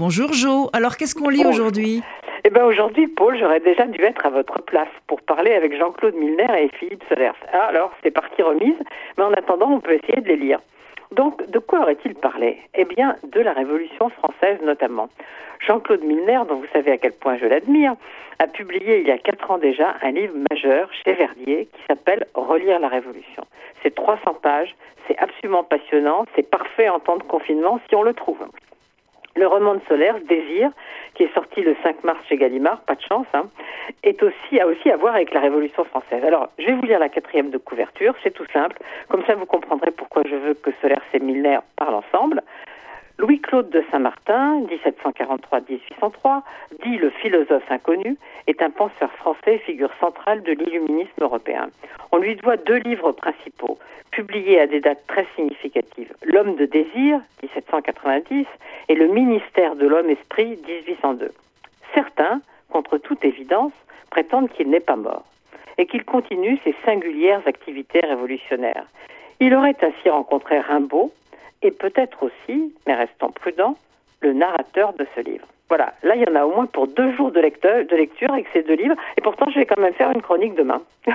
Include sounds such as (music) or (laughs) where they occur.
Bonjour Jo, alors qu'est-ce qu'on lit aujourd'hui? Eh bien aujourd'hui, Paul, j'aurais déjà dû être à votre place pour parler avec Jean-Claude Milner et Philippe Solers. Ah, alors, c'est partie remise, mais en attendant, on peut essayer de les lire. Donc, de quoi aurait-il parlé? Eh bien, de la Révolution française notamment. Jean-Claude Milner, dont vous savez à quel point je l'admire, a publié il y a quatre ans déjà un livre majeur chez Verdier qui s'appelle Relire la Révolution. C'est 300 pages, c'est absolument passionnant, c'est parfait en temps de confinement si on le trouve. Le roman de Solers, Désir, qui est sorti le 5 mars chez Gallimard, pas de chance, hein, est aussi, a aussi à voir avec la Révolution française. Alors, je vais vous lire la quatrième de couverture, c'est tout simple. Comme ça, vous comprendrez pourquoi je veux que et Milner parlent ensemble. Louis-Claude de Saint-Martin, 1743-1803, dit le philosophe inconnu, est un penseur français, figure centrale de l'illuminisme européen. On lui doit deux livres principaux, publiés à des dates très significatives. L'homme de désir, 1790, et le ministère de l'homme-esprit, 1802. Certains, contre toute évidence, prétendent qu'il n'est pas mort et qu'il continue ses singulières activités révolutionnaires. Il aurait ainsi rencontré Rimbaud, et peut-être aussi, mais restons prudents, le narrateur de ce livre. Voilà, là il y en a au moins pour deux jours de, lecteur, de lecture avec ces deux livres, et pourtant je vais quand même faire une chronique demain. (laughs)